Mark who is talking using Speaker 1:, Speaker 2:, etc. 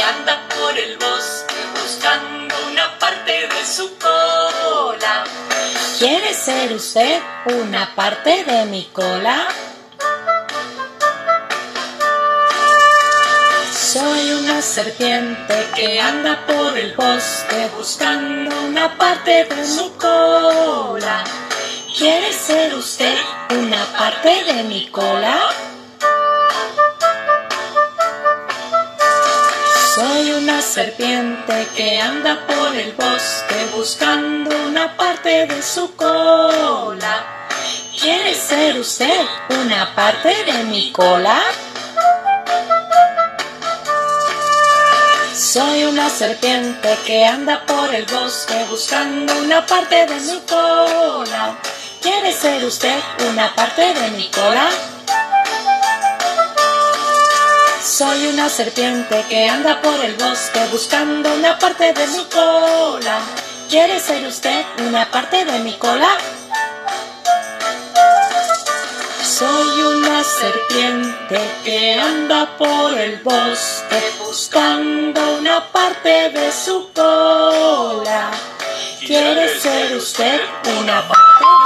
Speaker 1: anda por el bosque buscando una parte de su cola.
Speaker 2: ¿Quiere ser usted una parte de mi cola? Soy una serpiente que anda por el bosque buscando una parte de su cola. ¿Quiere ser usted una parte de mi cola? Una serpiente que anda por el bosque buscando una parte de su cola. ¿Quiere ser usted una parte de mi cola? Soy una serpiente que anda por el bosque buscando una parte de mi cola. ¿Quiere ser usted una parte de mi cola? Soy una serpiente que anda por el bosque buscando una parte de mi cola. ¿Quiere ser usted una parte de mi cola? Soy una serpiente que anda por el bosque buscando una parte de su cola. ¿Quiere ser usted una parte?